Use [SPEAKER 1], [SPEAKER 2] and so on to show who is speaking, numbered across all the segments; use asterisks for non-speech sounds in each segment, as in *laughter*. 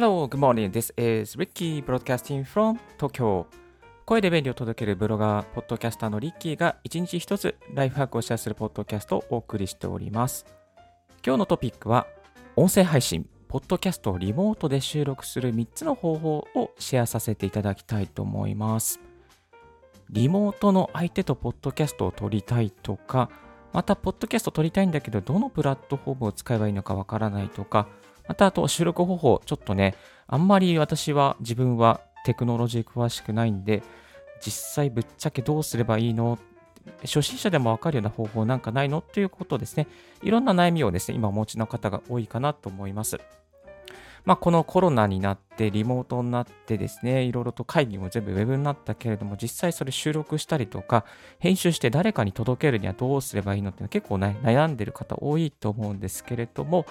[SPEAKER 1] Hello, good morning. This is Ricky broadcasting from Tokyo. 声で便利を届けるブロガー、ポッドキャスターのリッキーが一日一つライフハックをシェアするポッドキャストをお送りしております。今日のトピックは、音声配信、ポッドキャストをリモートで収録する3つの方法をシェアさせていただきたいと思います。リモートの相手とポッドキャストを撮りたいとか、また、ポッドキャスト撮りたいんだけど、どのプラットフォームを使えばいいのかわからないとか、また、あと、収録方法、ちょっとね、あんまり私は、自分はテクノロジー詳しくないんで、実際ぶっちゃけどうすればいいの？初心者でもわかるような方法なんかないの？ということですね。いろんな悩みをですね、今お持ちの方が多いかなと思います。まあ、このコロナになって、リモートになってですね、いろいろと会議も全部ウェブになったけれども、実際それ収録したりとか、編集して誰かに届けるにはどうすればいいのって結構、ね、悩んでる方多いと思うんですけれども、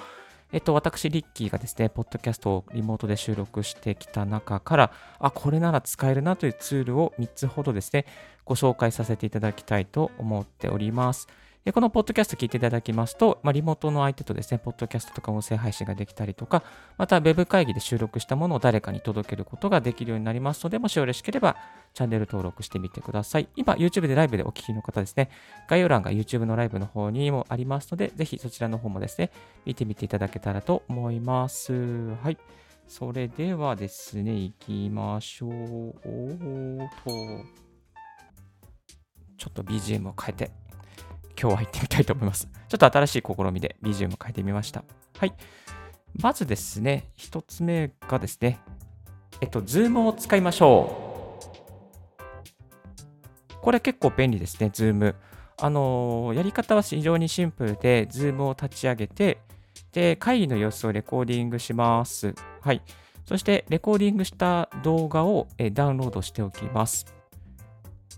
[SPEAKER 1] えっと、私、リッキーがですね、ポッドキャストをリモートで収録してきた中から、あ、これなら使えるなというツールを3つほどですね、ご紹介させていただきたいと思っております。でこのポッドキャスト聞いていただきますと、まあ、リモートの相手とですね、ポッドキャストとか音声配信ができたりとか、またウェブ会議で収録したものを誰かに届けることができるようになりますので、もしよろしければチャンネル登録してみてください。今、YouTube でライブでお聞きの方ですね、概要欄が YouTube のライブの方にもありますので、ぜひそちらの方もですね、見てみていただけたらと思います。はい。それではですね、行きましょう。おーと、ちょっと BGM を変えて。今日は行ってみたいと思います。ちょっと新しい試みで BGM を変えてみました。はい。まずですね、一つ目がですね、えっと、Zoom を使いましょう。これ結構便利ですね、Zoom。あのー、やり方は非常にシンプルで、Zoom を立ち上げて、で、会議の様子をレコーディングします。はい。そして、レコーディングした動画をダウンロードしておきます。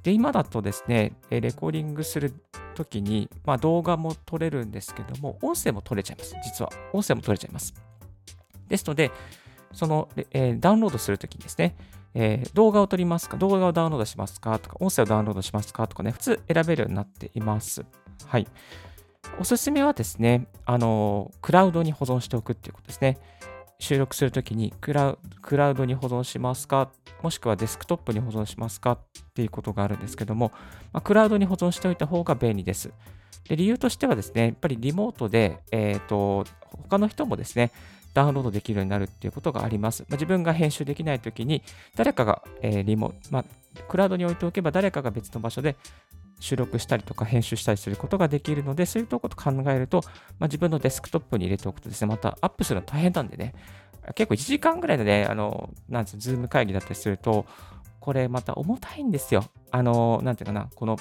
[SPEAKER 1] で、今だとですね、レコーディングする時に、まあ、動画も撮れるんですけども、音声も撮れちゃいます。実は。音声も撮れちゃいます。ですので、その、えー、ダウンロードするときにですね、えー、動画を撮りますか、動画をダウンロードしますかとか、音声をダウンロードしますかとかね、普通選べるようになっています。はい。おすすめはですね、あの、クラウドに保存しておくっていうことですね。収録するときにクラウドに保存しますか？もしくはデスクトップに保存しますか？っていうことがあるんですけども、まあ、クラウドに保存しておいた方が便利です。で理由としてはですね、やっぱりリモートで、えーと、他の人もですね、ダウンロードできるようになるっていうことがあります。まあ、自分が編集できないときに、誰かが、えー、リモ、まあ、クラウドに置いておけば誰かが別の場所で収録したりとか編集したりすることができるので、そういうとこと考えると、まあ、自分のデスクトップに入れておくとですね、またアップするの大変なんでね、結構1時間ぐらいのね、あの、なんつう、 Zoom 会議だったりすると、これまた重たいんですよ。あの、なんていうかな、この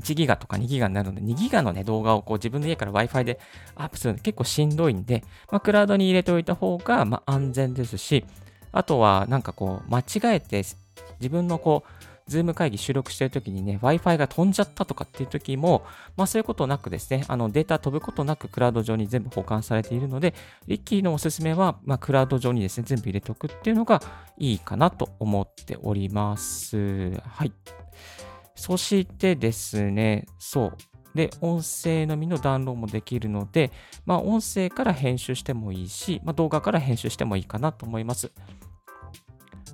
[SPEAKER 1] 1ギガとか2ギガになるので、2ギガのね、動画をこう自分の家から Wi-Fi でアップするの結構しんどいんで、まあ、クラウドに入れておいた方が、まあ、安全ですし、あとはなんかこう、間違えて自分のこう、 Zoom 会議収録してるときにね、Wi-Fi が飛んじゃったとかっていう時も、まあそういうことなくですね、あのデータ飛ぶことなくクラウド上に全部保管されているので、リッキーのおすすめは、まあ、クラウド上にですね、全部入れておくっていうのがいいかなと思っております。はい。そしてですね、そう。で、音声のみのダウンロードもできるので、まあ、音声から編集してもいいし、まあ、動画から編集してもいいかなと思います。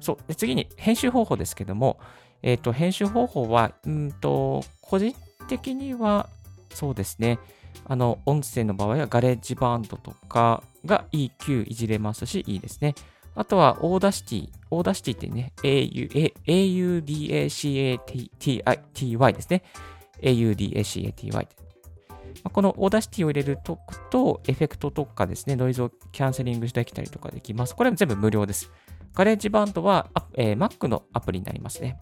[SPEAKER 1] そう。で、次に、編集方法ですけども、えっ、ー、と、編集方法は、うんと、個人的には、そうですね、あの、音声の場合は GarageBand とかが EQ いじれますし、いいですね。あとは、 Audacity。Audacity ってね、 AUDACITY ですね。AUDACATY。このオーダーシティを入れるとと、エフェクトとかですね、ノイズをキャンセリングできたりとかできます。これも全部無料です。 GarageBand は、えー、Mac のアプリになりますね。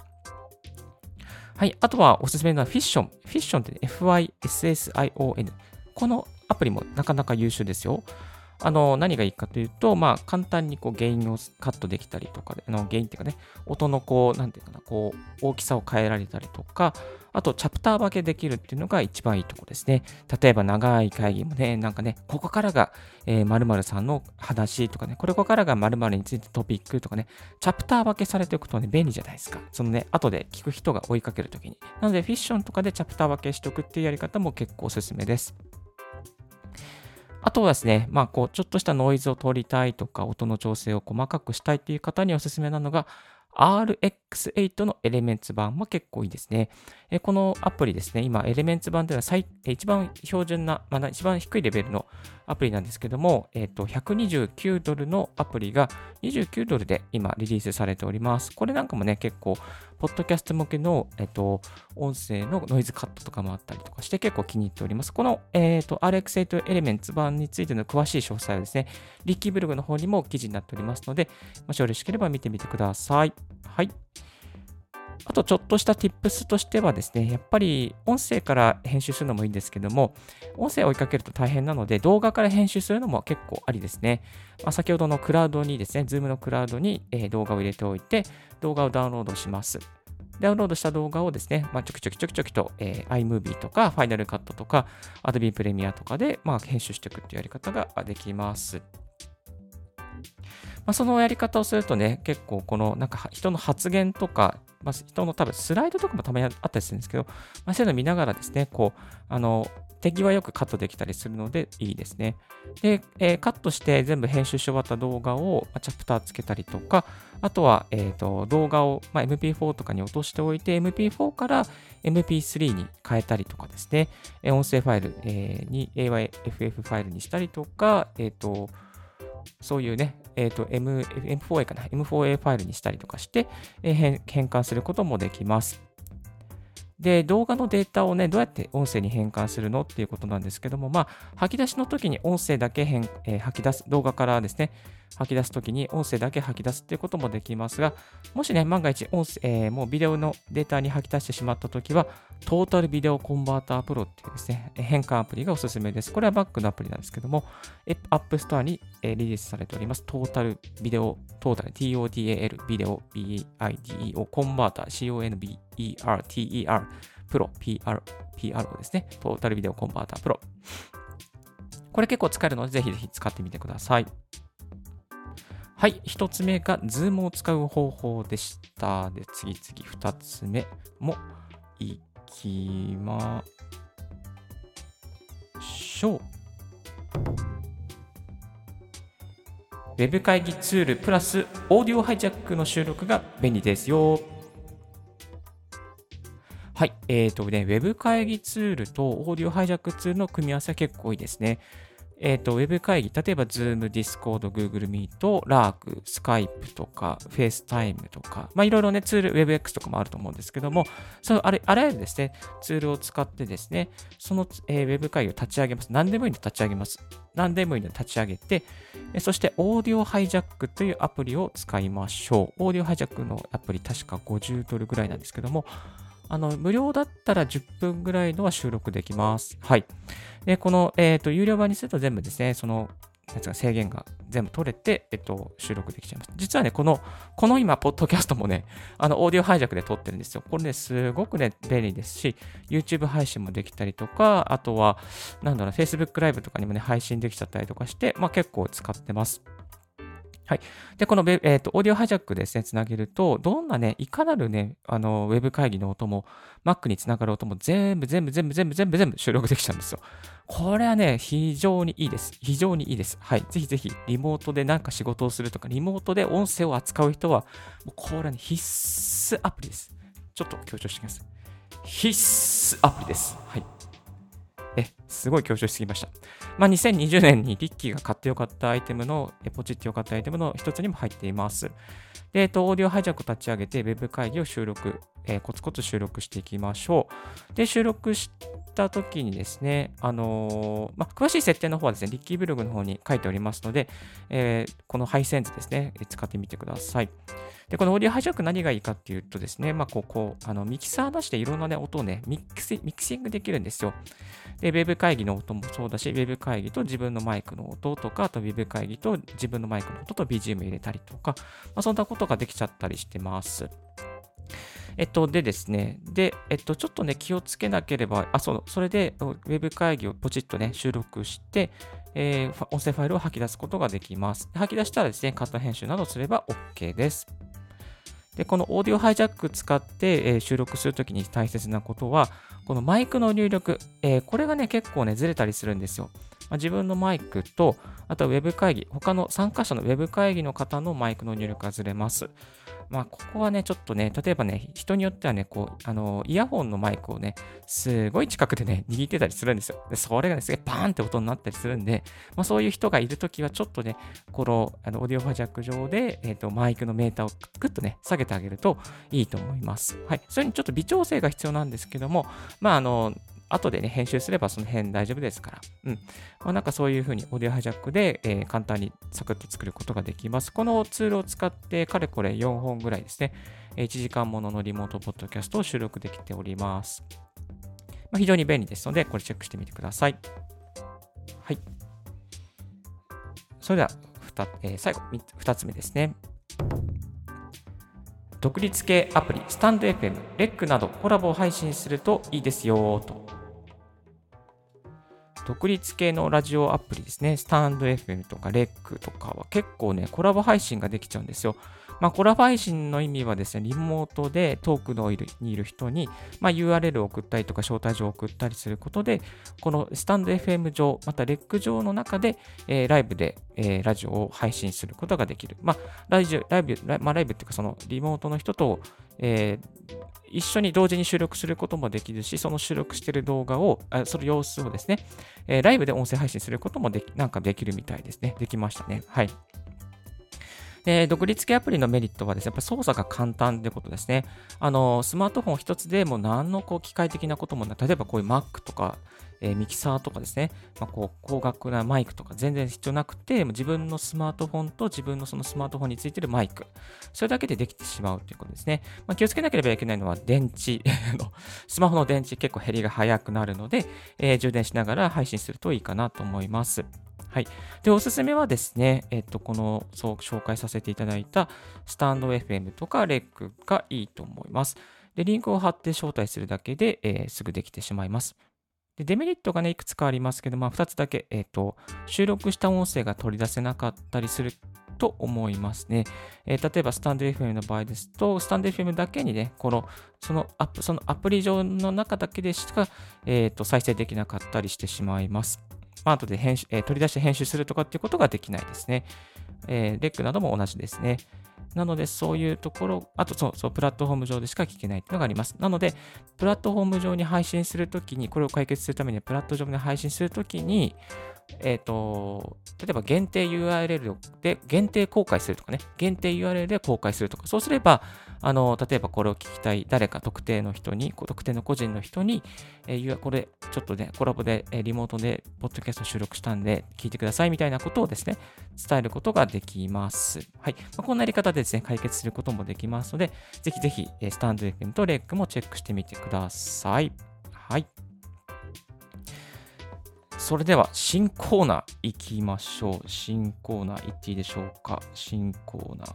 [SPEAKER 1] はい。あとはおすすめなのは Fission。Fission って、ね、F-I-S-S-I-O-N。このアプリもなかなか優秀ですよ。あの、何がいいかというと、まあ、簡単にこう、原因をカットできたりとか、あの、原因っていうかね、音のこう、なんていうかな、こう、大きさを変えられたりとか、あと、チャプター分けできるっていうのが一番いいとこですね。例えば、長い会議もね、なんかね、ここからが、えー、〇〇さんの話とかね、これここからが〇〇についてトピックとかね、チャプター分けされておくとね、便利じゃないですか。そのね、後で聞く人が追いかけるときに。なので、フィッションとかでチャプター分けしておくっていうやり方も結構おすすめです。あとはですね、まあ、こう、ちょっとしたノイズを取りたいとか、音の調整を細かくしたいっていう方におすすめなのが、RX8 のエレメンツ版も結構いいですね。えこのアプリですね、今、エレメンツ版では最一番標準な、まあ、一番低いレベルのアプリなんですけども、えっ、と、129ドルのアプリが29ドルで今リリースされております。これなんかもね、結構、ポッドキャスト向けの、えっ、と、音声のノイズカットとかもあったりとかして結構気に入っております。この、えっ、と、RX8 エレメンツ版についての詳しい詳細はですね、リッキーブログの方にも記事になっておりますので、もしよろしければ見てみてください。はい。あとちょっとした tips としてはですね、やっぱり音声から編集するのもいいんですけども、音声を追いかけると大変なので、動画から編集するのも結構ありですね。まあ、先ほどのクラウドにですね、Zoom のクラウドに、動画を入れておいて、動画をダウンロードします。ダウンロードした動画をですね、まあ、ちょきちょきちょきちょきと、えー、iMovie とか Final Cut とか Adobe Premiere とかで、まあ、編集していくっていうやり方ができます。まあ、そのやり方をするとね、結構このなんか人の発言とか、まあ、人の多分スライドとかもたまにあったりするんですけど、まあ、そういうのを見ながらですね、こう、あの、手際よくカットできたりするのでいいですね。で、えー、カットして全部編集し終わった動画を、ま、チャプターつけたりとか、あとは、えーと、動画を、まあ、MP4 とかに落としておいて、MP4 から MP3 に変えたりとかですね、音声ファイル、えー、に AYFF ファイルにしたりとか、えっ、ー、と、そういうね、えっ、ー、と、M、M4A かな、M4A ファイルにしたりとかして、え、変換することもできます。で、動画のデータをね、どうやって音声に変換するのっていうことなんですけども、まあ、吐き出しの時に音声だけ変、えー、吐き出す、動画からですね、吐き出すときに音声だけ吐き出すっていうこともできますが、もしね、万が一音声、えー、もうビデオのデータに吐き出してしまったときは、 Total Video Converter Pro っていうですね、変換アプリがおすすめです。これはバックのアプリなんですけども、 App Store にリリースされております。トータルビデオ、トータル TOTAL ビデオ BIDEO コンバーター CONBERTER プロ PR PRO ですね。トータルビデオコンバータープロ。これ結構使えるので、ぜひぜひ使ってみてください。はい、1つ目が Zoom を使う方法でした。で、次々2つ目もいきましょう。ウェブ会議ツールプラスオーディオハイジャックの収録が便利ですよ。はい。えっ、ー、とね、ウェブ会議ツールとオーディオハイジャックツールの組み合わせは結構いいですね。えっ、ー、と、ウェブ会議、例えば Zoom、Discord、Google Meet、Lark、Skype とか、FaceTime とか、まあいろいろね、ツール、WebX とかもあると思うんですけども、そのあれあらゆるですね、ツールを使ってですね、その、えー、ウェブ会議を立ち上げます。何でもいいので立ち上げます。何でもいいので立ち上げて、そして、オーディオハイジャックというアプリを使いましょう。オーディオハイジャックのアプリ、確か50ドルぐらいなんですけども、あの、無料だったら10分ぐらいのは収録できます。はい。で、この、えっ、ー、と、有料版にすると全部ですね、その、なんか制限が全部取れて、えっと、収録できちゃいます。実はね、この、この今、ポッドキャストもね、あの、オーディオハイジャックで撮ってるんですよ。これね、すごくね、便利ですし、YouTube 配信もできたりとか、あとは、なんだろう、Facebook ライブとかにもね、配信できちゃったりとかして、まあ結構使ってます。はい。で、この、えーと、オーディオハジャックですね、つなげると、どんなね、いかなるね、あの、ウェブ会議の音も、Mac につながる音も全部、全部、全部、全部、全部、全部収録できちゃうんですよ。これはね、非常にいいです。非常にいいです。はい。ぜひぜひ、リモートでなんか仕事をするとか、リモートで音声を扱う人は、もうこれはね、必須アプリです。ちょっと強調してきます。必須アプリです。はい。え、すごい強調しすぎました。まあ、2020年にリッキーが買ってよかったアイテムの、ポチってよかったアイテムの一つにも入っています。で、えっと、 Audio Hijack を立ち上げて、ウェブ会議を収録、えー、コツコツ収録していきましょう。で、収録した時にですね、あのー、まあ、詳しい設定の方はですね、リッキーブログの方に書いておりますので、えー、このハイセンズですね、使ってみてください。で、この Audio Hijack 何がいいかっていうとですね、まあ、ここ、あの、ミキサーなしでいろんなね、音をね、ミキシミキシングできるんですよ。で、ウェブ会議の音もそうだし、ウェブ会議と自分のマイクの音とか、あとウェブ会議と自分のマイクの音と BGM 入れたりとか、まあ、そんなことができちゃったりしてます。えっと、でですね、で、えっと、ちょっとね、気をつけなければ、あ、そう、それで、ウェブ会議をポチッとね、収録して、えー、音声ファイルを吐き出すことができます。吐き出したらですね、カット編集などすれば OK です。で、このオーディオハイジャック使って、え、収録するときに大切なことは、このマイクの入力、え、これがね、結構ね、ずれたりするんですよ。まあ、自分のマイクと、あとはウェブ会議、他の参加者のウェブ会議の方のマイクの入力がずれます。まあ、ここはね、ちょっとね、例えばね、人によってはね、こう、あの、イヤホンのマイクをね、すごい近くでね、握ってたりするんですよ。で、それがね、すげえバーンって音になったりするんで、まあ、そういう人がいるときは、ちょっとね、この、あの、オーディオファジャック上で、えっ、ー、と、マイクのメーターをグッとね、下げてあげるといいと思います。はい。それにちょっと微調整が必要なんですけども、まあ、あの、後でね、編集すればその辺大丈夫ですから。うん。まあ、なんかそういうふうにオーディオハイジャックで、えー、簡単にサクッと作ることができます。このツールを使って、かれこれ4本ぐらいですね、1時間もののリモートポッドキャストを収録できております。まあ、非常に便利ですので、これチェックしてみてください。はい。それでは、えー、最後、2つ目ですね。独立系アプリ、スタンド FM、レックなどコラボを配信するといいですよと。独立系のラジオアプリですね、スタンド FM とかレックとかは結構ね、コラボ配信ができちゃうんですよ。まあ、コラボ配信の意味はですね、リモートで遠くのいるにいる人に、まあ、URL を送ったりとか招待状を送ったりすることで、このスタンド FM 上、またレック上の中で、えー、ライブで、えー、ラジオを配信することができる。まあ、ラジオライブ、まあ、ライブっていうか、そのリモートの人と、えー、一緒に同時に収録することもできるし、その収録している動画を、あその様子をですね、えー、ライブで音声配信することもでき、なんかできるみたいですね。できましたね。はい。で、独立系アプリのメリットはですね、やっぱ操作が簡単ってことですね。あの、スマートフォン一つでも何のこう機械的なこともない。例えばこういう Mac とか、え、ミキサーとかですね、まあ、こう高額なマイクとか全然必要なくて、自分のスマートフォンと自分のそのスマートフォンについてるマイク、それだけでできてしまうということですね。まあ、気をつけなければいけないのは電池 *laughs* スマホの電池結構減りが早くなるので、えー、充電しながら配信するといいかなと思います。はい。で、おすすめはですね、えっと、この、そう紹介させていただいた、スタンド FM とかレックがいいと思います。で、リンクを貼って招待するだけで、えー、すぐできてしまいます。で、デメリットがね、いくつかありますけど、まあ、2つだけ、えっ、と、収録した音声が取り出せなかったりすると思いますね。えー、例えば、スタンド FM の場合ですと、スタンド FM だけにね、この、そのアプ、そのアプリ上の中だけでしか、えっ、と、再生できなかったりしてしまいます。まあ、後で編集、えー、取り出して編集するとかっていうことができないですね。えー、レックなども同じですね。なので、そういうところ、あとそう、そう、プラットフォーム上でしか聞けないっていうのがあります。なので、プラットフォーム上に配信するときに、これを解決するために、プラットフォームで配信するときに、えっ、ー、と、例えば限定 URL で限定公開するとかね、限定 URL で公開するとか、そうすれば、あの、例えばこれを聞きたい誰か特定の人に、特定の個人の人に、えー、これちょっとね、コラボで、え、リモートでポッドキャスト収録したんで聞いてくださいみたいなことをですね、伝えることができます。はい。まあ、こんなやり方でですね、解決することもできますので、ぜひぜひ、スタンド FM とレックもチェックしてみてください。はい。それでは新コーナー行きましょう。新コーナー行っていいでしょうか？新コーナー。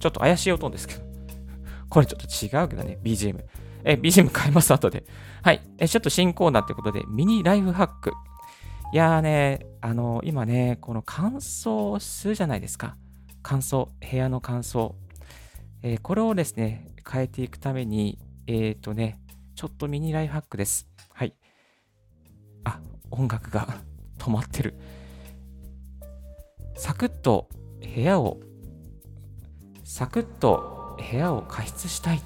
[SPEAKER 1] ちょっと怪しい音ですけど。*laughs* これちょっと違うけどね、BGM。え、BGM 変えます、後で。はい。え、ちょっと新コーナーってことで、ミニライフハック。いやーね、あのー、今ね、この乾燥するじゃないですか。乾燥、部屋の乾燥。えー、これをですね、変えていくために、えっ、ー、とね、ちょっとミニライフハックです。はい。あ、音楽が *laughs* 止まってる。サクッと部屋を、サクッと部屋を加湿したい。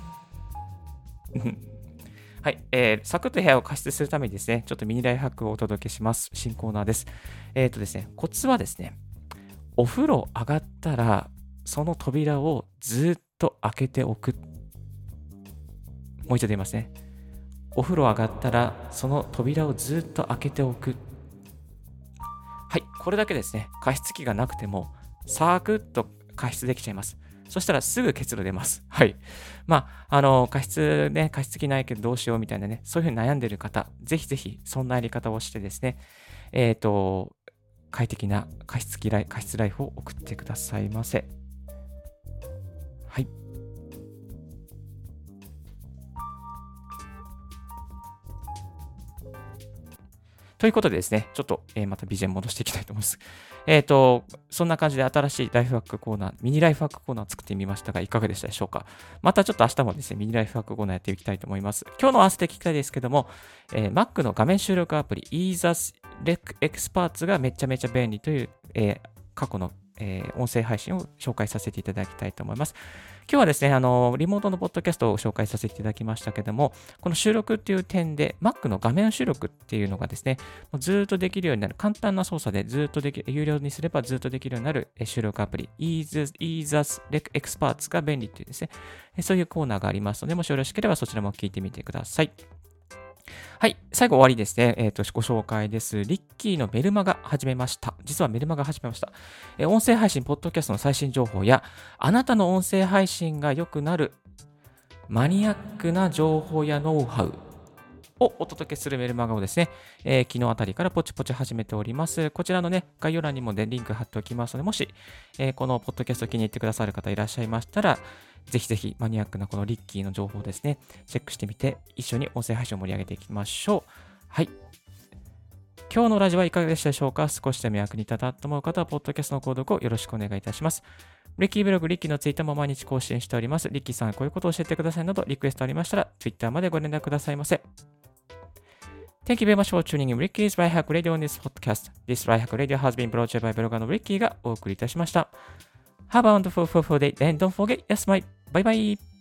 [SPEAKER 1] *laughs* はい、えー、サクッと部屋を加湿するためにですね、ちょっとミニライフハックをお届けします。新コーナーです。えっ、ー、とですね、コツはですね、お風呂上がったら、その扉をずっと開けておく。もう一度言いますね。お風呂上がったら、その扉をずっと開けておく。はい、これだけですね。加湿器がなくても、サークッと加湿できちゃいます。そしたらすぐ結露出ます。はい。まあ、あの、加湿ね、加湿器ないけどどうしようみたいなね、そういうふうに悩んでる方、ぜひぜひそんなやり方をしてですね、えっ、ー、と、快適な加湿器ライ加湿ライフを送ってくださいませ。はい。ということでですね、ちょっと、えー、また BGM 戻していきたいと思います。*laughs* えっ、ー、と、そんな感じで新しいライフワークコーナー、ミニライフワークコーナーを作ってみましたが、いかがでしたでしょうか？またちょっと明日もですね、ミニライフワークコーナーやっていきたいと思います。今日の合わせて聞きたいですけども、えー、Mac の画面収録アプリ EaseUs Experts がめちゃめちゃ便利という、え、過去のえー、音声配信を紹介させていただきたいと思います。今日はですね、あの、リモートのポッドキャストを紹介させていただきましたけども、この収録っていう点で、Mac の画面収録っていうのがですね、もうずっとできるようになる、簡単な操作でずっとできる、有料にすればずっとできるようになる収録アプリ、Easus Experts が便利っていうですね、そういうコーナーがありますので、もしよろしければそちらも聞いてみてください。はい。最後終わりですね。えっ、ー、と、ご紹介です。リッキーのメルマガ始めました。実はメルマガ始めました。えー、音声配信、ポッドキャストの最新情報や、あなたの音声配信が良くなるマニアックな情報やノウハウをお届けするメルマガをですね、えー、昨日あたりからポチポチ始めております。こちらのね、概要欄にもね、リンク貼っておきますので、もし、えー、このポッドキャスト気に入ってくださる方いらっしゃいましたら、ぜひぜひマニアックなこのリッキーの情報ですね、チェックしてみて、一緒に音声配信を盛り上げていきましょう。はい。今日のラジオはいかがでしたでしょうか？少しでも役に立ったと思う方は、ポッドキャストの購読をよろしくお願いいたします。リッキーブログ、リッキーのツイッターも毎日更新しております。リッキーさん、こういうことを教えてくださいなど、リクエストありましたら、ツイッターまでご連絡くださいませ。Thank you very much for tuning in Ricky's Life Hack Radio on this podcast. This Life Hack Radio has been brought to you by ブロガーの Ricky がお送りいたしました。Have a wonderful, full day and don't forget, yes, my. Bye bye.